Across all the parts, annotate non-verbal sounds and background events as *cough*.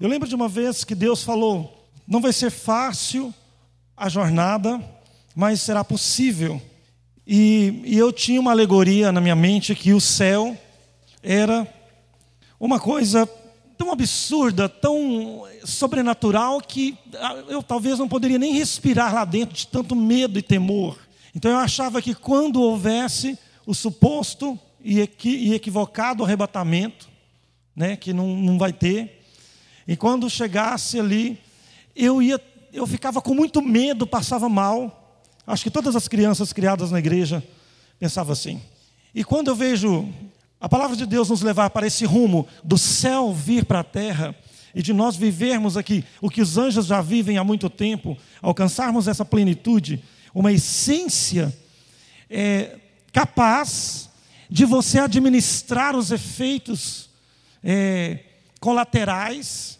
Eu lembro de uma vez que Deus falou: não vai ser fácil a jornada, mas será possível. E, e, eu tinha uma alegoria na minha mente que o céu era uma coisa tão absurda, tão sobrenatural, que ah, eu talvez não poderia nem respirar lá dentro de tanto medo e temor. Então eu achava que quando houvesse o suposto e equivocado arrebatamento, né, que não, não vai ter, e quando chegasse ali, eu ia, eu ficava com muito medo, passava mal. Acho que todas as crianças criadas na igreja pensavam assim. E quando eu vejo a palavra de Deus nos levar para esse rumo do céu vir para a terra e de nós vivermos aqui o que os anjos já vivem há muito tempo, alcançarmos essa plenitude, uma essência é, capaz de você administrar os efeitos é, colaterais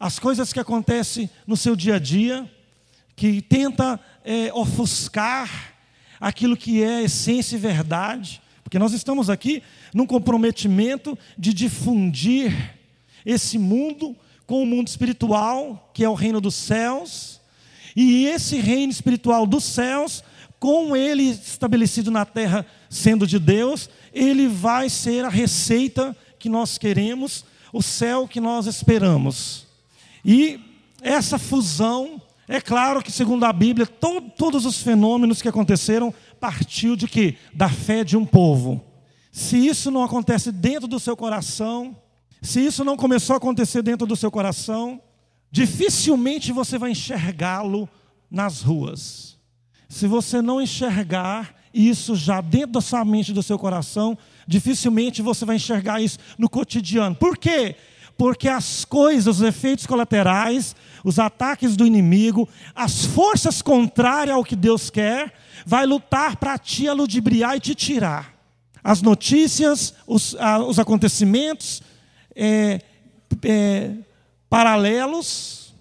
as coisas que acontecem no seu dia a dia, que tenta é, ofuscar aquilo que é essência e verdade, porque nós estamos aqui num comprometimento de difundir esse mundo com o mundo espiritual, que é o reino dos céus, e esse reino espiritual dos céus, com ele estabelecido na terra, sendo de Deus, ele vai ser a receita que nós queremos, o céu que nós esperamos. E essa fusão, é claro que, segundo a Bíblia, to todos os fenômenos que aconteceram partiu de quê? Da fé de um povo. Se isso não acontece dentro do seu coração, se isso não começou a acontecer dentro do seu coração, dificilmente você vai enxergá-lo nas ruas. Se você não enxergar isso já dentro da sua mente, do seu coração, dificilmente você vai enxergar isso no cotidiano. Por quê? Porque as coisas, os efeitos colaterais, os ataques do inimigo, as forças contrárias ao que Deus quer, vai lutar para te aludibriar e te tirar. As notícias, os, os acontecimentos é, é, paralelos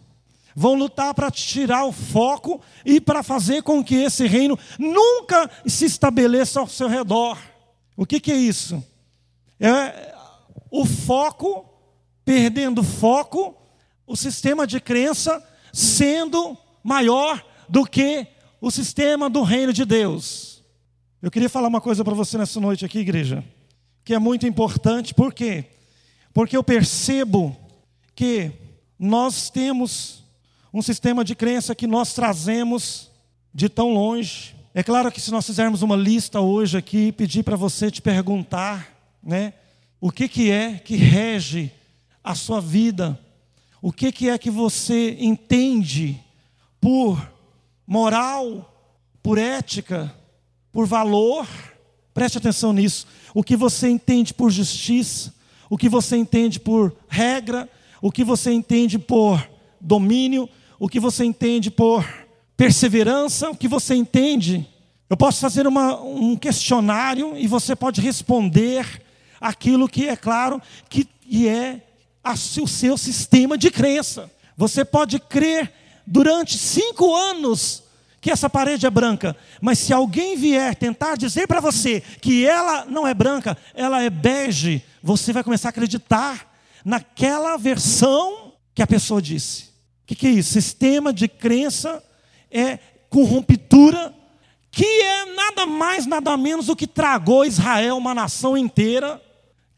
vão lutar para te tirar o foco e para fazer com que esse reino nunca se estabeleça ao seu redor. O que, que é isso? É o foco perdendo foco, o sistema de crença sendo maior do que o sistema do reino de Deus. Eu queria falar uma coisa para você nessa noite aqui, igreja, que é muito importante, por quê? Porque eu percebo que nós temos um sistema de crença que nós trazemos de tão longe. É claro que se nós fizermos uma lista hoje aqui, pedir para você te perguntar, né, o que que é que rege a sua vida, o que, que é que você entende por moral, por ética, por valor, preste atenção nisso. O que você entende por justiça, o que você entende por regra, o que você entende por domínio, o que você entende por perseverança, o que você entende. Eu posso fazer uma, um questionário e você pode responder aquilo que é claro que é o seu sistema de crença. Você pode crer durante cinco anos que essa parede é branca, mas se alguém vier tentar dizer para você que ela não é branca, ela é bege, você vai começar a acreditar naquela versão que a pessoa disse. O que, que é isso? Sistema de crença é com ruptura que é nada mais, nada menos do que tragou Israel, uma nação inteira,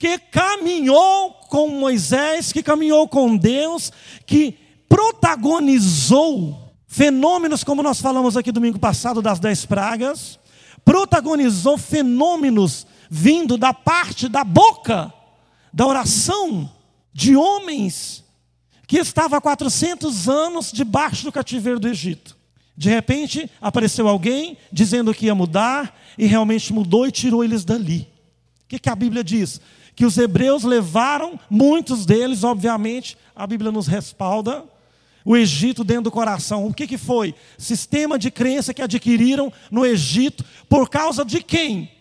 que caminhou com Moisés, que caminhou com Deus, que protagonizou fenômenos, como nós falamos aqui domingo passado, das dez pragas, protagonizou fenômenos vindo da parte da boca, da oração de homens que estavam há 400 anos debaixo do cativeiro do Egito. De repente apareceu alguém dizendo que ia mudar, e realmente mudou e tirou eles dali. O que, que a Bíblia diz? Que os hebreus levaram, muitos deles, obviamente, a Bíblia nos respalda, o Egito dentro do coração. O que, que foi? Sistema de crença que adquiriram no Egito, por causa de quem?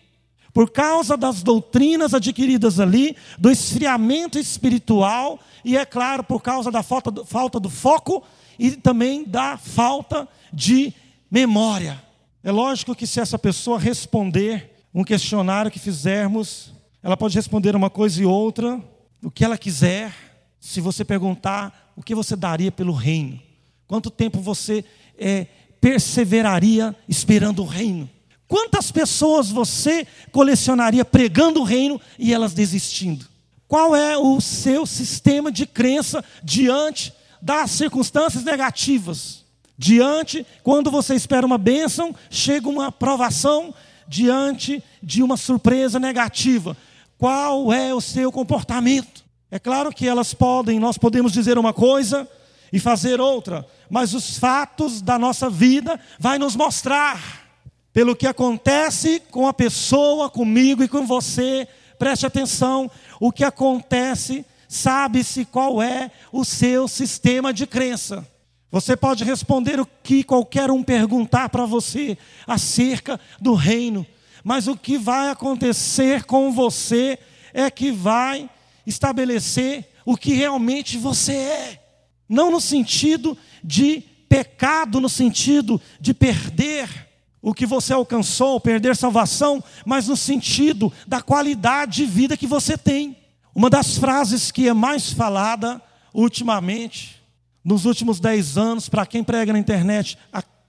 Por causa das doutrinas adquiridas ali, do esfriamento espiritual, e é claro, por causa da falta do, falta do foco e também da falta de memória. É lógico que se essa pessoa responder um questionário que fizermos, ela pode responder uma coisa e outra, o que ela quiser. Se você perguntar o que você daria pelo reino, quanto tempo você é, perseveraria esperando o reino? Quantas pessoas você colecionaria pregando o reino e elas desistindo? Qual é o seu sistema de crença diante das circunstâncias negativas? Diante, quando você espera uma bênção, chega uma aprovação diante de uma surpresa negativa. Qual é o seu comportamento? É claro que elas podem, nós podemos dizer uma coisa e fazer outra, mas os fatos da nossa vida vai nos mostrar pelo que acontece com a pessoa, comigo e com você. Preste atenção, o que acontece, sabe-se qual é o seu sistema de crença. Você pode responder o que qualquer um perguntar para você acerca do reino, mas o que vai acontecer com você é que vai estabelecer o que realmente você é. Não no sentido de pecado, no sentido de perder o que você alcançou, perder salvação, mas no sentido da qualidade de vida que você tem. Uma das frases que é mais falada ultimamente, nos últimos 10 anos, para quem prega na internet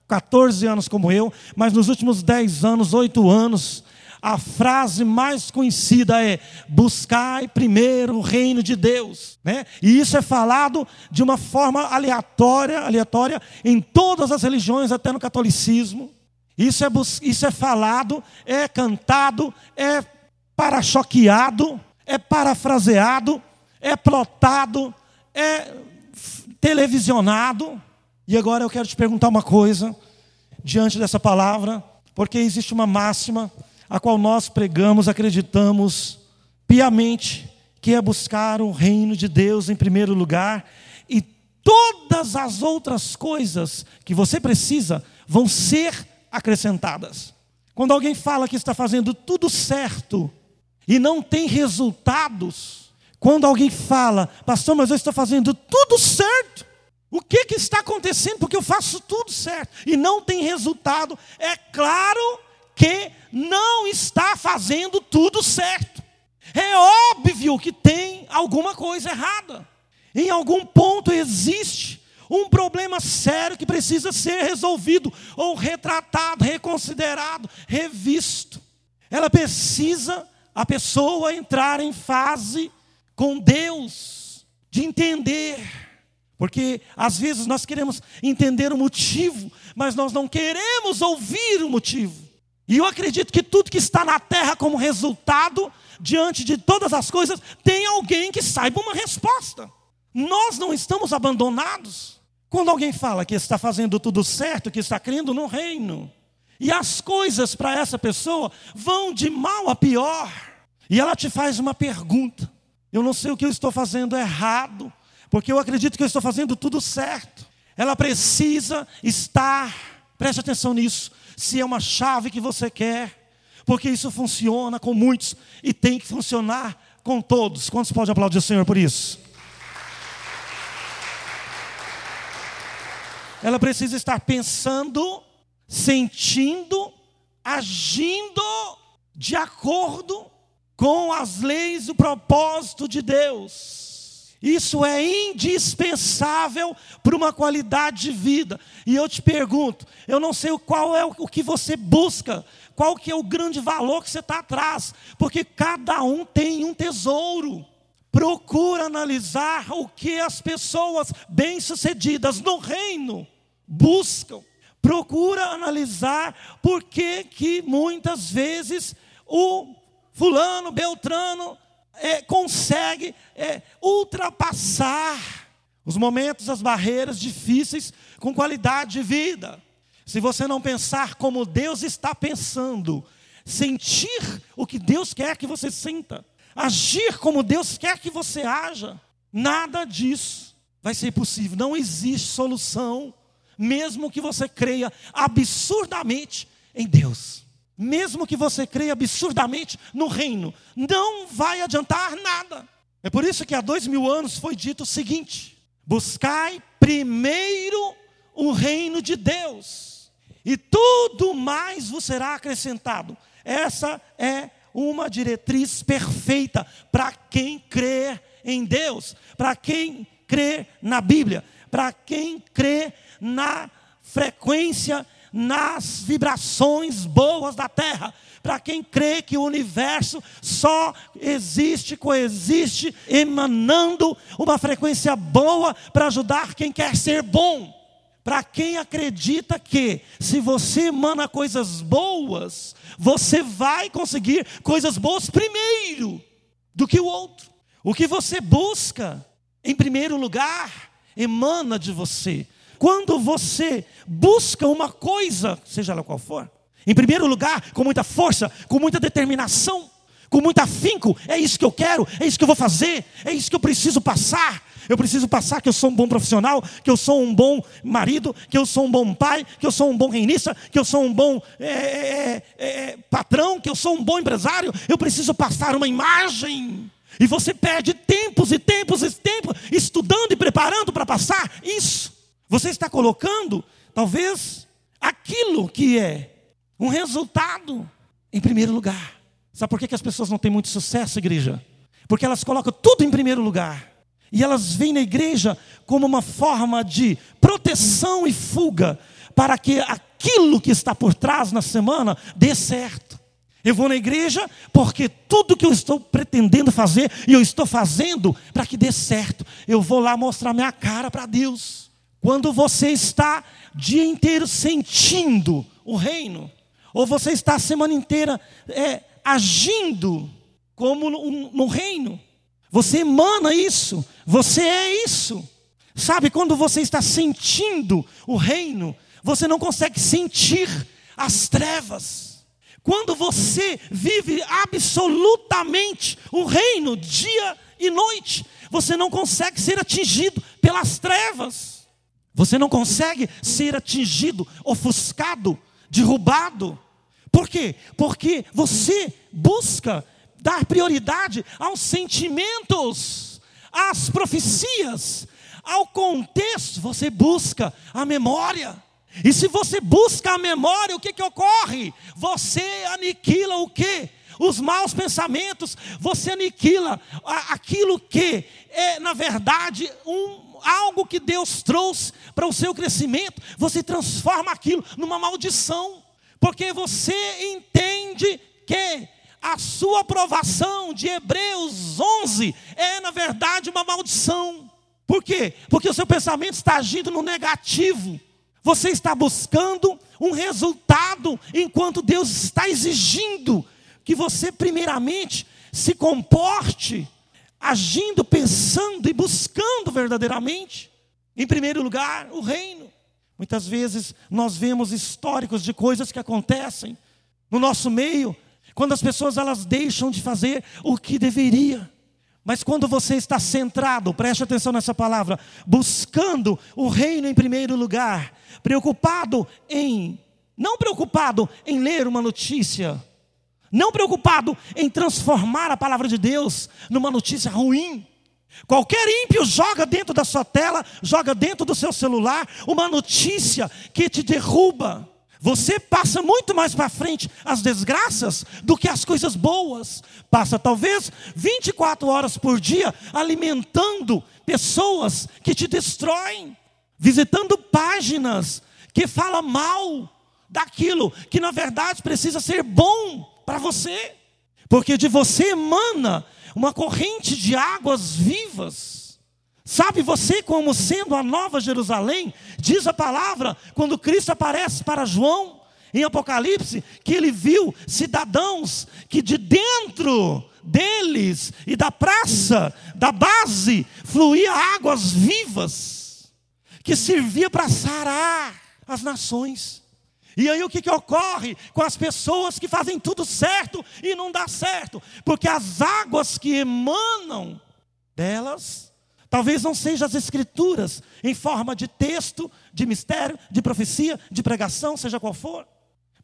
14 anos como eu, mas nos últimos 10 anos, 8 anos, a frase mais conhecida é: buscai primeiro o reino de Deus. Né? E isso é falado de uma forma aleatória, aleatória em todas as religiões, até no catolicismo. Isso é, isso é falado, é cantado, é para-choqueado, é parafraseado, é plotado, é televisionado. E agora eu quero te perguntar uma coisa, diante dessa palavra, porque existe uma máxima a qual nós pregamos, acreditamos piamente, que é buscar o reino de Deus em primeiro lugar, e todas as outras coisas que você precisa vão ser acrescentadas. Quando alguém fala que está fazendo tudo certo e não tem resultados, quando alguém fala, pastor, mas eu estou fazendo tudo certo, o que, que está acontecendo? Porque eu faço tudo certo e não tem resultado, é claro que não está fazendo tudo certo. É óbvio que tem alguma coisa errada. Em algum ponto existe um problema sério que precisa ser resolvido, ou retratado, reconsiderado, revisto. Ela precisa, a pessoa, entrar em fase com Deus, de entender. Porque às vezes nós queremos entender o motivo, mas nós não queremos ouvir o motivo. E eu acredito que tudo que está na terra como resultado, diante de todas as coisas, tem alguém que saiba uma resposta. Nós não estamos abandonados. Quando alguém fala que está fazendo tudo certo, que está crendo no reino, e as coisas para essa pessoa vão de mal a pior, e ela te faz uma pergunta: eu não sei o que eu estou fazendo errado, porque eu acredito que eu estou fazendo tudo certo. Ela precisa estar, preste atenção nisso, se é uma chave que você quer, porque isso funciona com muitos e tem que funcionar com todos. Quantos pode aplaudir o Senhor por isso? Ela precisa estar pensando, sentindo, agindo de acordo com as leis e o propósito de Deus. Isso é indispensável para uma qualidade de vida. E eu te pergunto, eu não sei qual é o que você busca, qual que é o grande valor que você está atrás, porque cada um tem um tesouro. Procura analisar o que as pessoas bem-sucedidas no reino buscam. Procura analisar por que, que muitas vezes o fulano, beltrano, é, consegue é, ultrapassar os momentos, as barreiras difíceis com qualidade de vida. Se você não pensar como Deus está pensando, sentir o que Deus quer que você sinta, agir como Deus quer que você haja, nada disso vai ser possível. Não existe solução, mesmo que você creia absurdamente em Deus mesmo que você creia absurdamente no reino, não vai adiantar nada. É por isso que há dois mil anos foi dito o seguinte: buscai primeiro o reino de Deus, e tudo mais vos será acrescentado. Essa é uma diretriz perfeita para quem crê em Deus, para quem crê na Bíblia, para quem crê na frequência nas vibrações boas da terra. Para quem crê que o universo só existe, coexiste, emanando uma frequência boa para ajudar quem quer ser bom. Para quem acredita que, se você emana coisas boas, você vai conseguir coisas boas primeiro do que o outro. O que você busca, em primeiro lugar, emana de você. Quando você busca uma coisa, seja ela qual for, em primeiro lugar, com muita força, com muita determinação, com muito afinco, é isso que eu quero, é isso que eu vou fazer, é isso que eu preciso passar. Eu preciso passar que eu sou um bom profissional, que eu sou um bom marido, que eu sou um bom pai, que eu sou um bom reinista, que eu sou um bom é, é, é, é patrão, que eu sou um bom empresário. Eu preciso passar uma imagem. E você perde tempos e tempos e tempos estudando e preparando para passar. Você está colocando, talvez, aquilo que é um resultado em primeiro lugar. Sabe por que as pessoas não têm muito sucesso, igreja? Porque elas colocam tudo em primeiro lugar. E elas vêm na igreja como uma forma de proteção e fuga para que aquilo que está por trás na semana dê certo. Eu vou na igreja porque tudo que eu estou pretendendo fazer e eu estou fazendo para que dê certo. Eu vou lá mostrar minha cara para Deus. Quando você está dia inteiro sentindo o reino, ou você está a semana inteira é, agindo como no, no reino, você emana isso, você é isso. Sabe, quando você está sentindo o reino, você não consegue sentir as trevas. Quando você vive absolutamente o reino, dia e noite, você não consegue ser atingido pelas trevas. Você não consegue ser atingido, ofuscado, derrubado. Por quê? Porque você busca dar prioridade aos sentimentos, às profecias, ao contexto, você busca a memória. E se você busca a memória, o que, que ocorre? Você aniquila o quê? Os maus pensamentos, você aniquila aquilo que é, na verdade, um algo que Deus trouxe para o seu crescimento, você transforma aquilo numa maldição, porque você entende que a sua aprovação de Hebreus 11 é, na verdade, uma maldição. Por quê? Porque o seu pensamento está agindo no negativo. Você está buscando um resultado, enquanto Deus está exigindo que você, primeiramente, se comporte agindo, pensando e buscando verdadeiramente. Em primeiro lugar, o reino. Muitas vezes nós vemos históricos de coisas que acontecem no nosso meio, quando as pessoas elas deixam de fazer o que deveria. Mas quando você está centrado, preste atenção nessa palavra, buscando o reino em primeiro lugar, preocupado em, não preocupado em ler uma notícia, não preocupado em transformar a palavra de Deus numa notícia ruim. Qualquer ímpio joga dentro da sua tela, joga dentro do seu celular uma notícia que te derruba. Você passa muito mais para frente as desgraças do que as coisas boas. Passa talvez 24 horas por dia alimentando pessoas que te destroem, visitando páginas que falam mal daquilo que na verdade precisa ser bom para você, porque de você emana uma corrente de águas vivas. Sabe você como sendo a nova Jerusalém? Diz a palavra, quando Cristo aparece para João, em Apocalipse, que ele viu cidadãos que de dentro deles e da praça, da base, fluía águas vivas, que servia para sarar as nações. E aí o que, que ocorre com as pessoas que fazem tudo certo e não dá certo? Porque as águas que emanam delas, talvez não sejam as escrituras, em forma de texto, de mistério, de profecia, de pregação, seja qual for.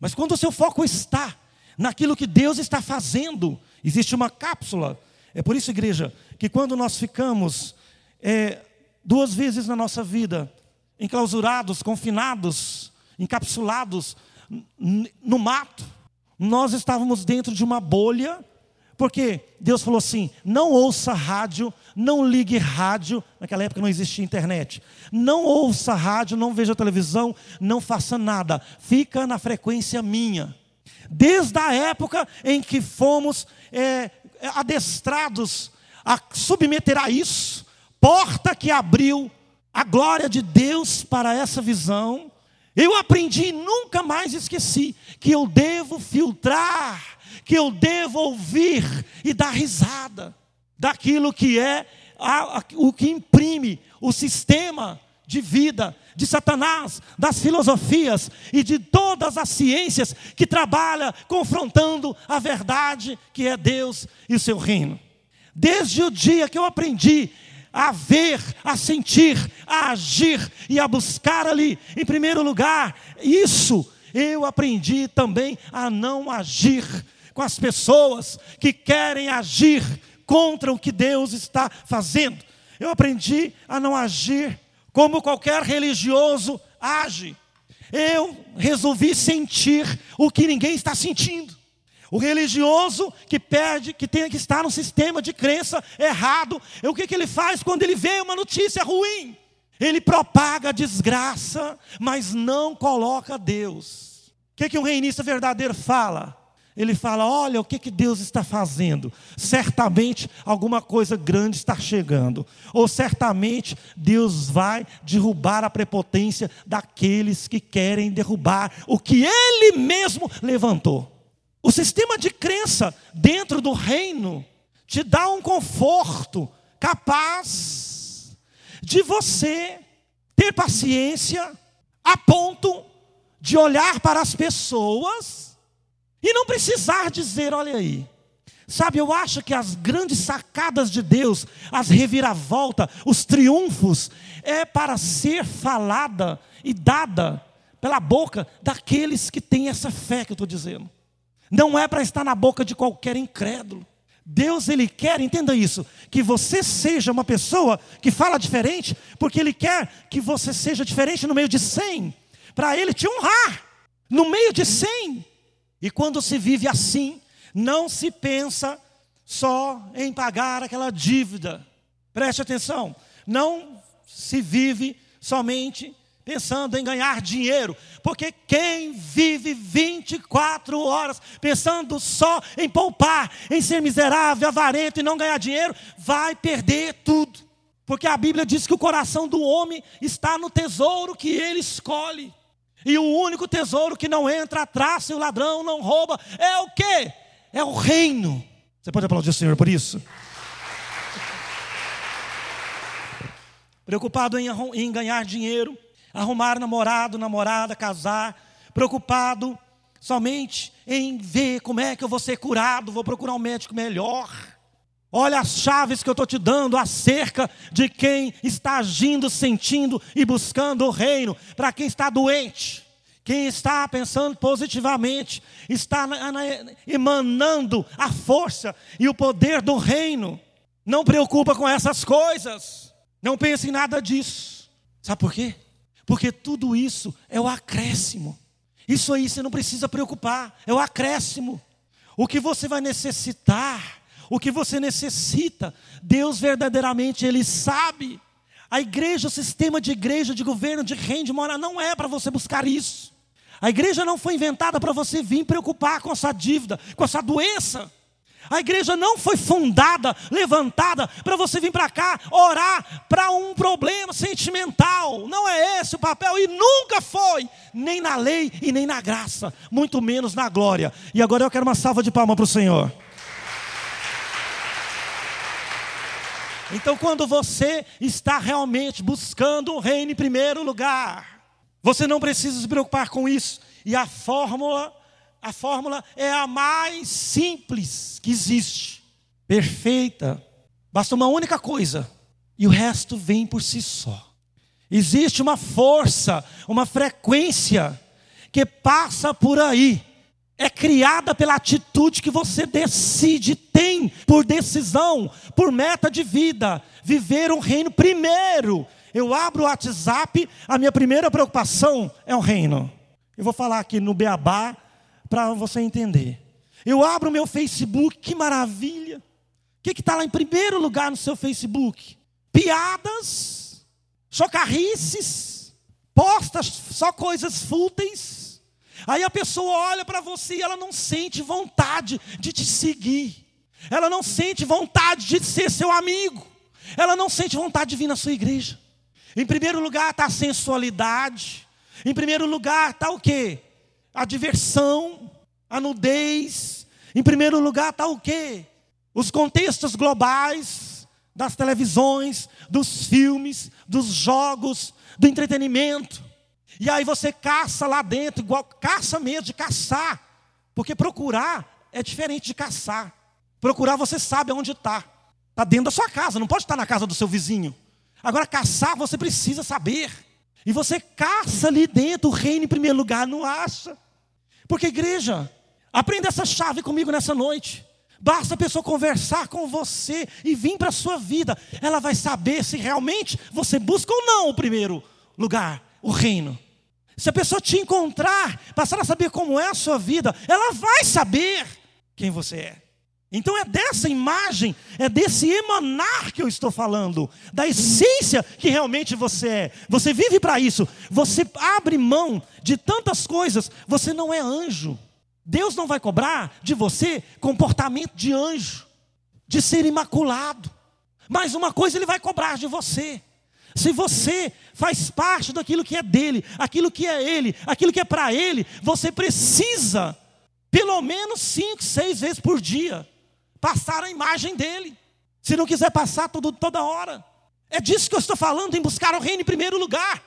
Mas quando o seu foco está naquilo que Deus está fazendo, existe uma cápsula. É por isso, igreja, que quando nós ficamos é, duas vezes na nossa vida, enclausurados, confinados, encapsulados no mato, nós estávamos dentro de uma bolha, porque Deus falou assim: não ouça rádio, não ligue rádio, naquela época não existia internet. Não ouça rádio, não veja televisão, não faça nada, fica na frequência minha. Desde a época em que fomos é, adestrados a submeter a isso, porta que abriu a glória de Deus para essa visão, eu aprendi e nunca mais esqueci que eu devo filtrar, que eu devo ouvir e dar risada daquilo que é a, a, o que imprime o sistema de vida de Satanás, das filosofias e de todas as ciências que trabalha confrontando a verdade que é Deus e o seu reino. Desde o dia que eu aprendi a ver, a sentir, a agir e a buscar ali, em primeiro lugar, isso eu aprendi também a não agir com as pessoas que querem agir contra o que Deus está fazendo. Eu aprendi a não agir como qualquer religioso age. Eu resolvi sentir o que ninguém está sentindo. O religioso que perde, que tem que estar num sistema de crença errado, é o que, que ele faz quando ele vê uma notícia ruim? Ele propaga a desgraça, mas não coloca Deus. O que, que um reinista verdadeiro fala? Ele fala: Olha o que, que Deus está fazendo. Certamente alguma coisa grande está chegando. Ou certamente Deus vai derrubar a prepotência daqueles que querem derrubar o que Ele mesmo levantou. O sistema de crença dentro do reino te dá um conforto capaz de você ter paciência a ponto de olhar para as pessoas e não precisar dizer, olha aí. Sabe, eu acho que as grandes sacadas de Deus, as reviravoltas, os triunfos, é para ser falada e dada pela boca daqueles que têm essa fé que eu estou dizendo. Não é para estar na boca de qualquer incrédulo. Deus ele quer, entenda isso, que você seja uma pessoa que fala diferente, porque ele quer que você seja diferente no meio de cem, para ele te honrar no meio de cem. E quando se vive assim, não se pensa só em pagar aquela dívida. Preste atenção, não se vive somente pensando em ganhar dinheiro, porque quem vive 24 horas pensando só em poupar, em ser miserável, avarento e não ganhar dinheiro, vai perder tudo. Porque a Bíblia diz que o coração do homem está no tesouro que ele escolhe. E o único tesouro que não entra atrás e o ladrão não rouba é o quê? É o reino. Você pode aplaudir o Senhor por isso? Preocupado em, em ganhar dinheiro, arrumar namorado, namorada, casar, preocupado somente em ver como é que eu vou ser curado, vou procurar um médico melhor. Olha as chaves que eu estou te dando acerca de quem está agindo, sentindo e buscando o reino, para quem está doente. Quem está pensando positivamente, está emanando a força e o poder do reino. Não preocupa com essas coisas. Não pense em nada disso. Sabe por quê? Porque tudo isso é o acréscimo. Isso aí você não precisa preocupar, é o acréscimo. O que você vai necessitar, o que você necessita, Deus verdadeiramente Ele sabe. A igreja, o sistema de igreja, de governo, de reino, de morar, não é para você buscar isso. A igreja não foi inventada para você vir preocupar com a sua dívida, com a sua doença. A igreja não foi fundada, levantada para você vir para cá orar para um problema sentimental. Não é esse o papel e nunca foi, nem na lei e nem na graça, muito menos na glória. E agora eu quero uma salva de palmas para o Senhor. Então, quando você está realmente buscando o reino em primeiro lugar, você não precisa se preocupar com isso. E a fórmula, a fórmula é a mais simples que existe, perfeita. Basta uma única coisa e o resto vem por si só. Existe uma força, uma frequência que passa por aí é criada pela atitude que você decide, tem por decisão, por meta de vida, viver o reino primeiro. Eu abro o WhatsApp, a minha primeira preocupação é o reino. Eu vou falar aqui no Beabá para você entender. Eu abro o meu Facebook, que maravilha. O que está lá em primeiro lugar no seu Facebook? Piadas, chocarrices, postas só coisas fúteis Aí a pessoa olha para você e ela não sente vontade de te seguir. Ela não sente vontade de ser seu amigo. Ela não sente vontade de vir na sua igreja. Em primeiro lugar está a sensualidade. Em primeiro lugar está o quê? A diversão, a nudez. Em primeiro lugar está o quê? Os contextos globais das televisões, dos filmes, dos jogos, do entretenimento. E aí você caça lá dentro, igual caça mesmo de caçar. Porque procurar é diferente de caçar. Procurar você sabe onde está. Está dentro da sua casa, não pode estar na casa do seu vizinho. Agora, caçar você precisa saber. E você caça ali dentro o reino em primeiro lugar, não acha? Porque, igreja, aprenda essa chave comigo nessa noite. Basta a pessoa conversar com você e vir para a sua vida. Ela vai saber se realmente você busca ou não o primeiro lugar, o reino. Se a pessoa te encontrar, passar a saber como é a sua vida, ela vai saber quem você é. Então é dessa imagem, é desse emanar que eu estou falando, da essência que realmente você é. Você vive para isso, você abre mão de tantas coisas, você não é anjo. Deus não vai cobrar de você comportamento de anjo, de ser imaculado. Mas uma coisa ele vai cobrar de você: se você faz parte daquilo que é dele, aquilo que é ele, aquilo que é para ele, você precisa, pelo menos cinco, seis vezes por dia, passar a imagem dele. Se não quiser passar tudo, toda hora. É disso que eu estou falando, em buscar o reino em primeiro lugar.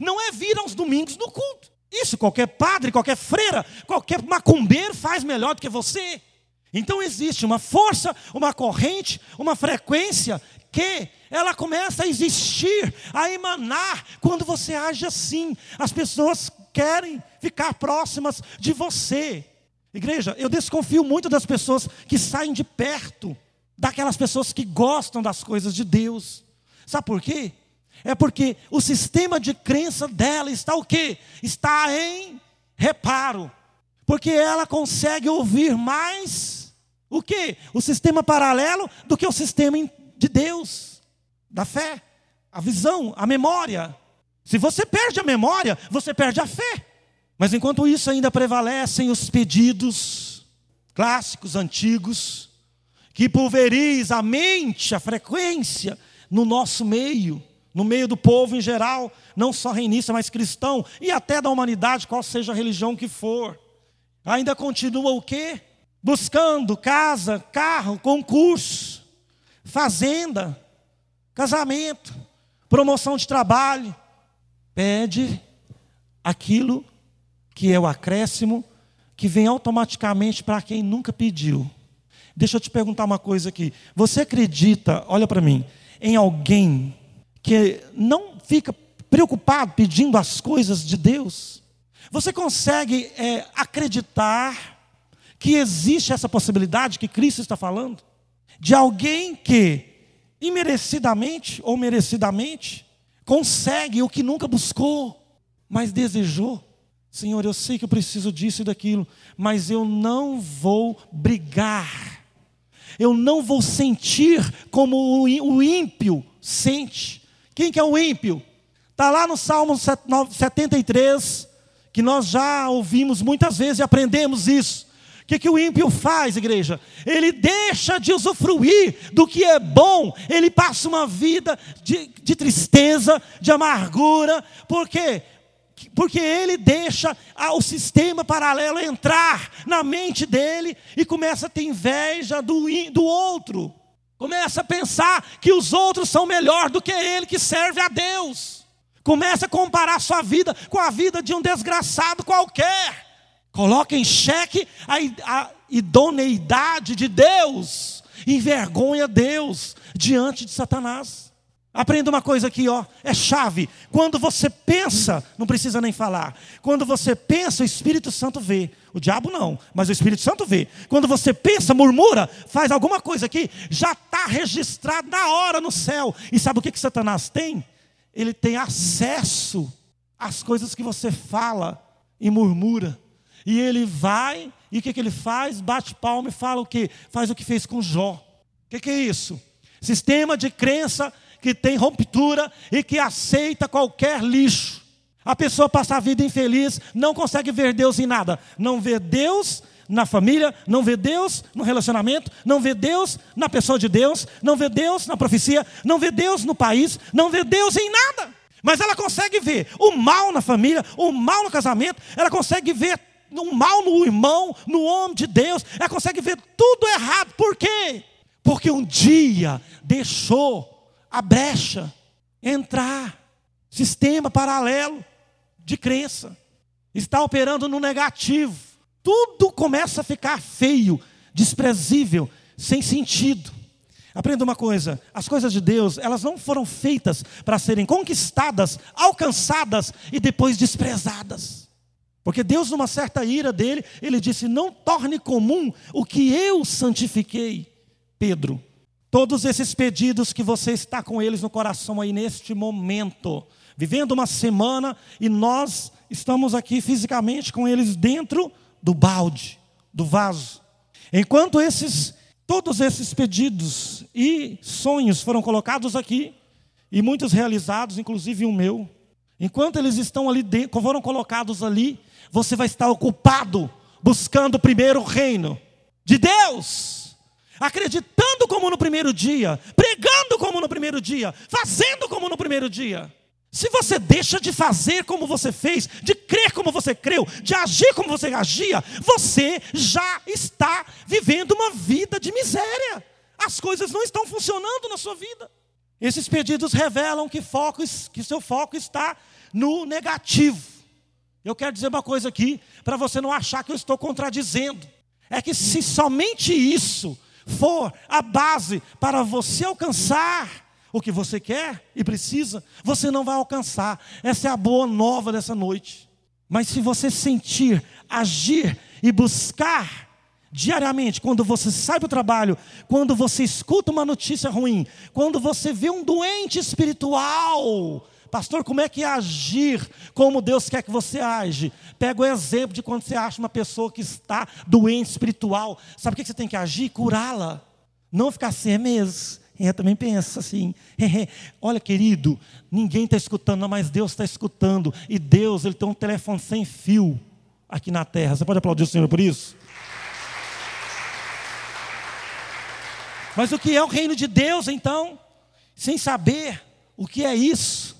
Não é vir aos domingos no culto. Isso qualquer padre, qualquer freira, qualquer macumbeiro faz melhor do que você. Então existe uma força, uma corrente, uma frequência que ela começa a existir, a emanar quando você age assim. As pessoas querem ficar próximas de você. Igreja, eu desconfio muito das pessoas que saem de perto daquelas pessoas que gostam das coisas de Deus. Sabe por quê? É porque o sistema de crença dela está o quê? Está em reparo. Porque ela consegue ouvir mais o quê? O sistema paralelo do que o sistema de Deus, da fé, a visão, a memória. Se você perde a memória, você perde a fé. Mas enquanto isso ainda prevalecem os pedidos clássicos, antigos, que pulveriza a mente, a frequência no nosso meio, no meio do povo em geral, não só reinista, mas cristão, e até da humanidade, qual seja a religião que for. Ainda continua o quê? Buscando casa, carro, concurso fazenda, casamento, promoção de trabalho. Pede aquilo que é o acréscimo, que vem automaticamente para quem nunca pediu. Deixa eu te perguntar uma coisa aqui. Você acredita, olha para mim, em alguém que não fica preocupado pedindo as coisas de Deus? Você consegue é, acreditar que existe essa possibilidade que Cristo está falando? de alguém que, imerecidamente ou merecidamente, consegue o que nunca buscou, mas desejou. Senhor, eu sei que eu preciso disso e daquilo, mas eu não vou brigar. Eu não vou sentir como o ímpio sente. Quem que é o ímpio? Está lá no Salmo 73, que nós já ouvimos muitas vezes e aprendemos isso. O que, que o ímpio faz, igreja? Ele deixa de usufruir do que é bom, ele passa uma vida de, de tristeza, de amargura, por quê? Porque ele deixa o sistema paralelo entrar na mente dele e começa a ter inveja do, do outro. Começa a pensar que os outros são melhor do que ele que serve a Deus. Começa a comparar sua vida com a vida de um desgraçado qualquer. Coloca em xeque a, a idoneidade de Deus, envergonha Deus diante de Satanás. Aprenda uma coisa aqui, ó, é chave. Quando você pensa, não precisa nem falar. Quando você pensa, o Espírito Santo vê. O diabo não, mas o Espírito Santo vê. Quando você pensa, murmura, faz alguma coisa aqui, já está registrado na hora no céu. E sabe o que, que Satanás tem? Ele tem acesso às coisas que você fala e murmura. E ele vai, e o que, que ele faz? Bate palma e fala o que? Faz o que fez com Jó. O que, que é isso? Sistema de crença que tem ruptura e que aceita qualquer lixo. A pessoa passa a vida infeliz, não consegue ver Deus em nada. Não vê Deus na família, não vê Deus no relacionamento, não vê Deus na pessoa de Deus, não vê Deus na profecia, não vê Deus no país, não vê Deus em nada. Mas ela consegue ver o mal na família, o mal no casamento, ela consegue ver no mal no irmão, no homem de Deus, ela consegue ver tudo errado. Por quê? Porque um dia deixou a brecha entrar, sistema paralelo de crença, está operando no negativo. Tudo começa a ficar feio, desprezível, sem sentido. Aprenda uma coisa: as coisas de Deus, elas não foram feitas para serem conquistadas, alcançadas e depois desprezadas. Porque Deus, numa certa ira dele, ele disse: Não torne comum o que eu santifiquei, Pedro. Todos esses pedidos que você está com eles no coração aí neste momento, vivendo uma semana e nós estamos aqui fisicamente com eles dentro do balde, do vaso. Enquanto esses, todos esses pedidos e sonhos foram colocados aqui, e muitos realizados, inclusive o meu, enquanto eles estão ali dentro, foram colocados ali, você vai estar ocupado buscando o primeiro reino de Deus, acreditando como no primeiro dia, pregando como no primeiro dia, fazendo como no primeiro dia. Se você deixa de fazer como você fez, de crer como você creu, de agir como você agia, você já está vivendo uma vida de miséria. As coisas não estão funcionando na sua vida. Esses pedidos revelam que, foco, que seu foco está no negativo. Eu quero dizer uma coisa aqui, para você não achar que eu estou contradizendo. É que se somente isso for a base para você alcançar o que você quer e precisa, você não vai alcançar. Essa é a boa nova dessa noite. Mas se você sentir, agir e buscar diariamente, quando você sai para o trabalho, quando você escuta uma notícia ruim, quando você vê um doente espiritual, Pastor, como é que é agir como Deus quer que você age? Pega o exemplo de quando você acha uma pessoa que está doente espiritual. Sabe o que você tem que agir? Curá-la. Não ficar assim, é mesmo. Eu também penso assim. *laughs* Olha, querido, ninguém está escutando, mas Deus está escutando. E Deus, Ele tem um telefone sem fio aqui na terra. Você pode aplaudir o Senhor por isso? Mas o que é o reino de Deus, então? Sem saber o que é isso.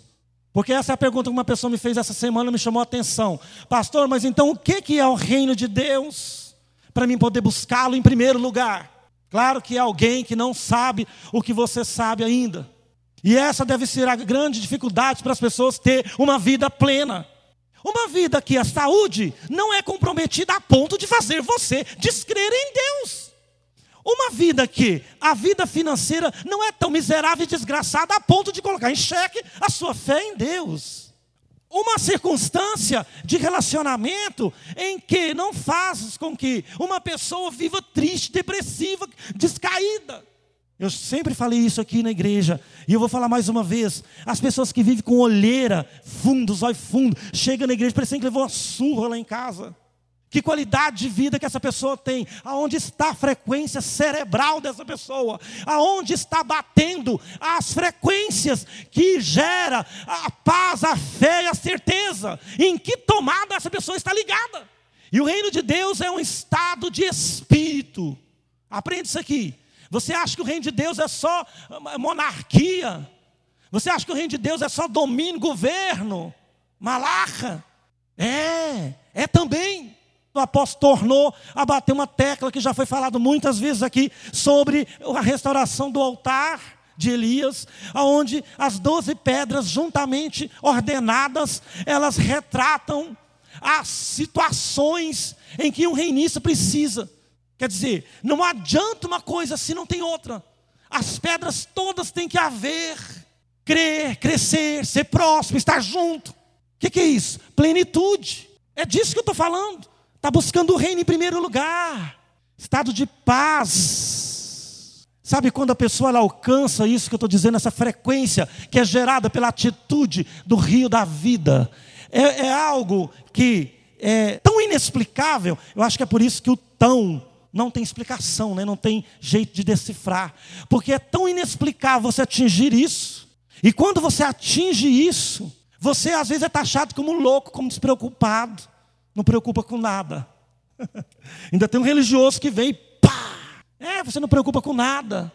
Porque essa é a pergunta que uma pessoa me fez essa semana, me chamou a atenção. Pastor, mas então o que é o reino de Deus? Para mim poder buscá-lo em primeiro lugar. Claro que é alguém que não sabe o que você sabe ainda. E essa deve ser a grande dificuldade para as pessoas ter uma vida plena. Uma vida que a saúde não é comprometida a ponto de fazer você descrer em Deus. Uma vida que a vida financeira não é tão miserável e desgraçada a ponto de colocar em xeque a sua fé em Deus. Uma circunstância de relacionamento em que não faz com que uma pessoa viva triste, depressiva, descaída. Eu sempre falei isso aqui na igreja, e eu vou falar mais uma vez. As pessoas que vivem com olheira, fundo, zóio fundo, chegam na igreja parecendo que levou uma surra lá em casa. Que qualidade de vida que essa pessoa tem? Aonde está a frequência cerebral dessa pessoa? Aonde está batendo as frequências que gera a paz, a fé e a certeza? Em que tomada essa pessoa está ligada? E o reino de Deus é um estado de espírito. Aprende isso aqui. Você acha que o reino de Deus é só monarquia? Você acha que o reino de Deus é só domínio, governo, malaca? É, é também. O apóstolo tornou a bater uma tecla que já foi falado muitas vezes aqui sobre a restauração do altar de Elias, aonde as doze pedras juntamente ordenadas, elas retratam as situações em que um reinista precisa. Quer dizer, não adianta uma coisa se não tem outra. As pedras todas têm que haver. Crer, crescer, ser próximo, estar junto. O que, que, é isso? Plenitude. É disso que eu estou falando. Está buscando o reino em primeiro lugar. Estado de paz. Sabe quando a pessoa alcança isso que eu estou dizendo, essa frequência que é gerada pela atitude do rio da vida? É, é algo que é tão inexplicável. Eu acho que é por isso que o tão não tem explicação, né? não tem jeito de decifrar. Porque é tão inexplicável você atingir isso. E quando você atinge isso, você às vezes é taxado como louco, como despreocupado. Não preocupa com nada. *laughs* Ainda tem um religioso que vem e pá! É, você não preocupa com nada.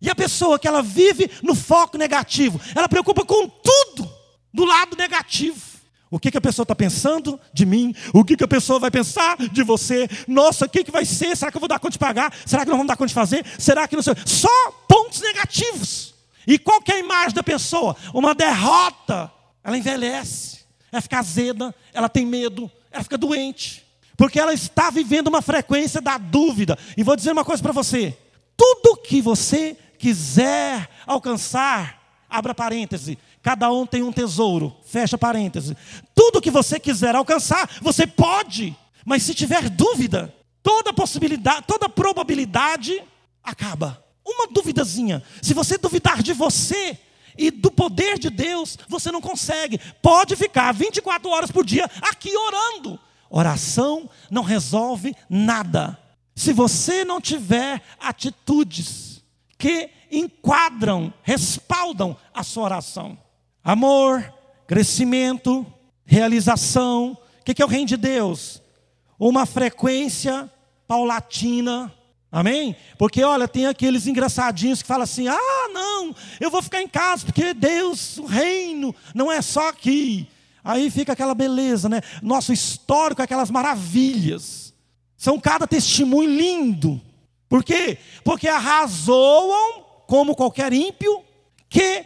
E a pessoa que ela vive no foco negativo, ela preocupa com tudo do lado negativo. O que, que a pessoa está pensando de mim? O que, que a pessoa vai pensar de você? Nossa, o que, que vai ser? Será que eu vou dar conta de pagar? Será que não vamos dar conta de fazer? Será que não sei? Só pontos negativos. E qual que é a imagem da pessoa? Uma derrota. Ela envelhece, ela fica azeda, ela tem medo, ela fica doente. Porque ela está vivendo uma frequência da dúvida. E vou dizer uma coisa para você: tudo que você quiser alcançar, abra parêntese, Cada um tem um tesouro. Fecha parênteses. Tudo que você quiser alcançar, você pode. Mas se tiver dúvida, toda possibilidade, toda probabilidade acaba. Uma duvidazinha. Se você duvidar de você e do poder de Deus, você não consegue. Pode ficar 24 horas por dia aqui orando. Oração não resolve nada. Se você não tiver atitudes que enquadram, respaldam a sua oração amor, crescimento, realização. O que é o reino de Deus? Uma frequência paulatina. Amém? Porque olha, tem aqueles engraçadinhos que falam assim: ah, não, eu vou ficar em casa, porque Deus, o reino, não é só aqui. Aí fica aquela beleza, né? Nosso histórico, aquelas maravilhas. São cada testemunho lindo. Por quê? Porque arrasoam, como qualquer ímpio, que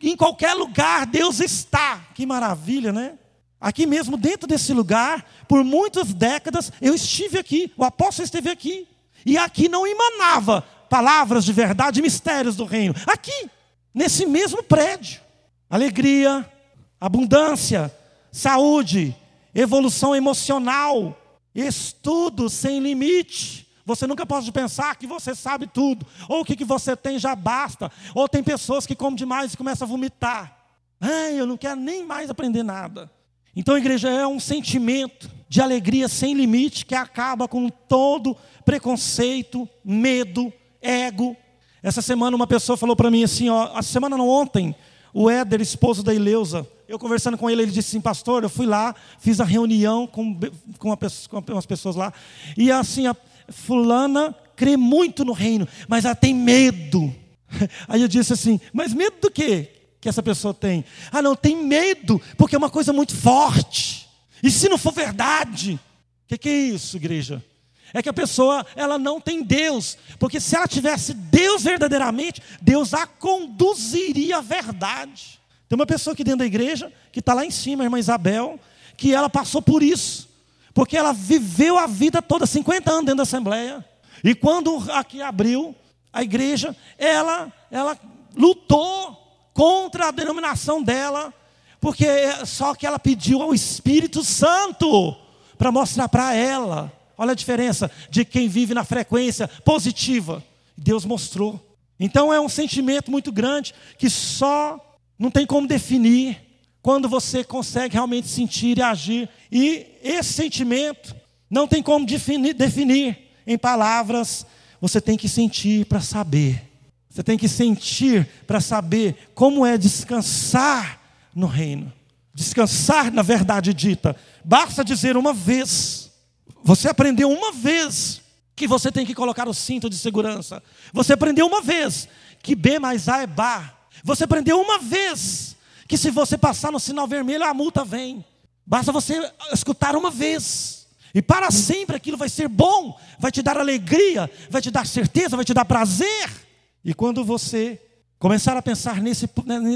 em qualquer lugar Deus está. Que maravilha, né? Aqui mesmo, dentro desse lugar, por muitas décadas, eu estive aqui, o apóstolo esteve aqui. E aqui não emanava palavras de verdade, mistérios do reino. Aqui, nesse mesmo prédio. Alegria, abundância, saúde, evolução emocional, estudo sem limite. Você nunca pode pensar que você sabe tudo, ou o que, você tem já basta, ou tem pessoas que comem demais e começam a vomitar. Ai, eu não quero nem mais aprender nada. Então a igreja é um sentimento de alegria sem limite que acaba com todo preconceito, medo, ego. Essa semana uma pessoa falou para mim assim, ó, a semana não ontem, o Éder, esposo da Ileusa, eu conversando com ele, ele disse assim, pastor, eu fui lá, fiz a reunião com, com, uma, com umas pessoas lá, e assim, a, fulana crê muito no reino, mas ela tem medo. *laughs* Aí eu disse assim: Mas medo do quê que essa pessoa tem? Ah, não, tem medo, porque é uma coisa muito forte. E se não for verdade? O que, que, é isso, igreja? É que a pessoa ela não tem Deus, porque se ela tivesse Deus verdadeiramente, Deus a conduziria à verdade. Tem uma pessoa aqui dentro da igreja que está lá em cima, a irmã Isabel, que ela passou por isso. Porque ela viveu a vida toda, 50 anos dentro da Assembleia. E quando aqui abriu a igreja, ela, ela lutou contra a denominação dela, porque só que ela pediu ao Espírito Santo para mostrar para ela. Olha a diferença de quem vive na frequência positiva. Deus mostrou. Então é um sentimento muito grande que só não tem como definir quando você consegue realmente sentir e agir. E esse sentimento não tem como definir, definir em palavras, você tem que sentir para saber. Você tem que sentir para saber como é descansar no reino. Descansar na verdade dita. Basta dizer uma vez. Você aprendeu uma vez que você tem que colocar o cinto de segurança. Você aprendeu uma vez que B mais A é bar. Você aprendeu uma vez que se você passar no sinal vermelho a multa vem. Basta você escutar uma vez. E para sempre aquilo vai ser bom, vai te dar alegria, vai te dar certeza, vai te dar prazer. E quando você começar a pensar nesse,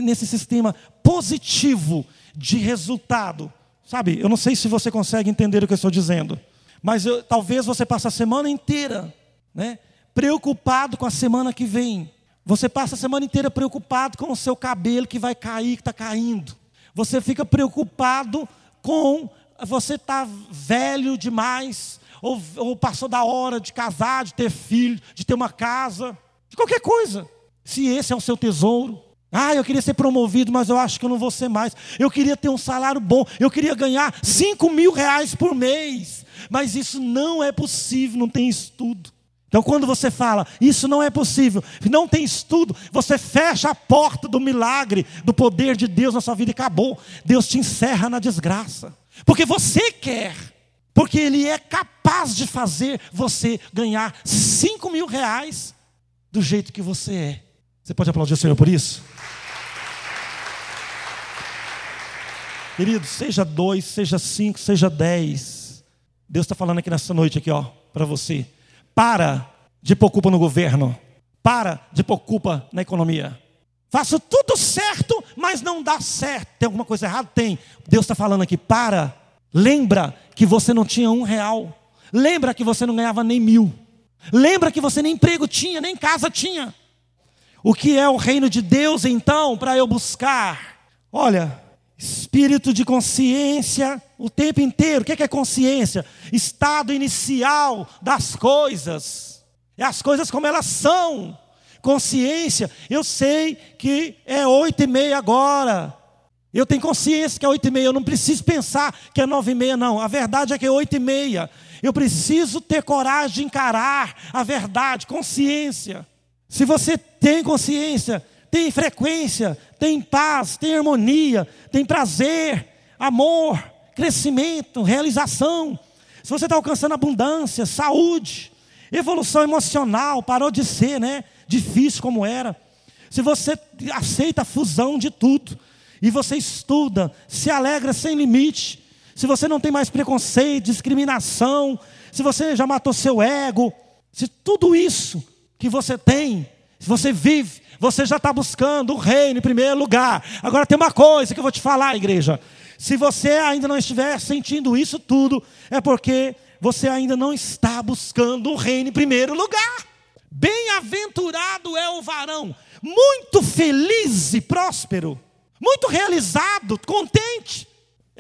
nesse sistema positivo de resultado, sabe? Eu não sei se você consegue entender o que eu estou dizendo, mas eu, talvez você passe a semana inteira, né? Preocupado com a semana que vem. Você passa a semana inteira preocupado com o seu cabelo que vai cair, que está caindo. Você fica preocupado com você estar tá velho demais, ou, ou passou da hora de casar, de ter filho, de ter uma casa de qualquer coisa. Se esse é o seu tesouro. Ah, eu queria ser promovido, mas eu acho que eu não vou ser mais. Eu queria ter um salário bom. Eu queria ganhar 5 mil reais por mês. Mas isso não é possível, não tem estudo. Então, quando você fala, isso não é possível, não tem estudo, você fecha a porta do milagre, do poder de Deus na sua vida e acabou. Deus te encerra na desgraça. Porque você quer, porque Ele é capaz de fazer você ganhar 5 mil reais do jeito que você é. Você pode aplaudir o Senhor por isso? Querido, seja dois, seja cinco, seja dez. Deus está falando aqui nessa noite aqui, ó, para você. Para de pôr culpa no governo. Para de pôr culpa na economia. Faço tudo certo, mas não dá certo. Tem alguma coisa errada? Tem. Deus está falando aqui, para. Lembra que você não tinha um real. Lembra que você não ganhava nem mil. Lembra que você nem emprego tinha, nem casa tinha. O que é o reino de Deus então para eu buscar? Olha, espírito de consciência o tempo inteiro. O que é consciência? Estado inicial das coisas. É as coisas como elas são. Consciência, eu sei que é oito e meia agora. Eu tenho consciência que é oito e meia. Eu não preciso pensar que é nove e meia, não. A verdade é que é oito e meia. Eu preciso ter coragem de encarar a verdade, consciência. Se você tem consciência, tem frequência, tem paz, tem harmonia, tem prazer, amor, crescimento, realização. Se você está alcançando abundância, saúde, evolução emocional, parou de ser né, difícil como era. Se você aceita a fusão de tudo, e você estuda, se alegra sem limite, se você não tem mais preconceito, discriminação, se você já matou seu ego, se tudo isso que você tem, se você vive, você já está buscando o reino em primeiro lugar. Agora tem uma coisa que eu vou te falar, igreja. Se você ainda não estiver sentindo isso tudo, é porque você ainda não está buscando o reino em primeiro lugar. Bem-aventurado é o varão, muito feliz e próspero, muito realizado, contente,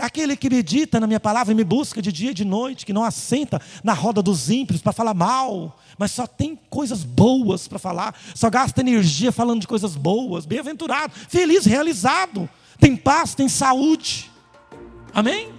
Aquele que medita na minha palavra e me busca de dia e de noite, que não assenta na roda dos ímpios para falar mal, mas só tem coisas boas para falar, só gasta energia falando de coisas boas, bem-aventurado, feliz, realizado, tem paz, tem saúde. Amém?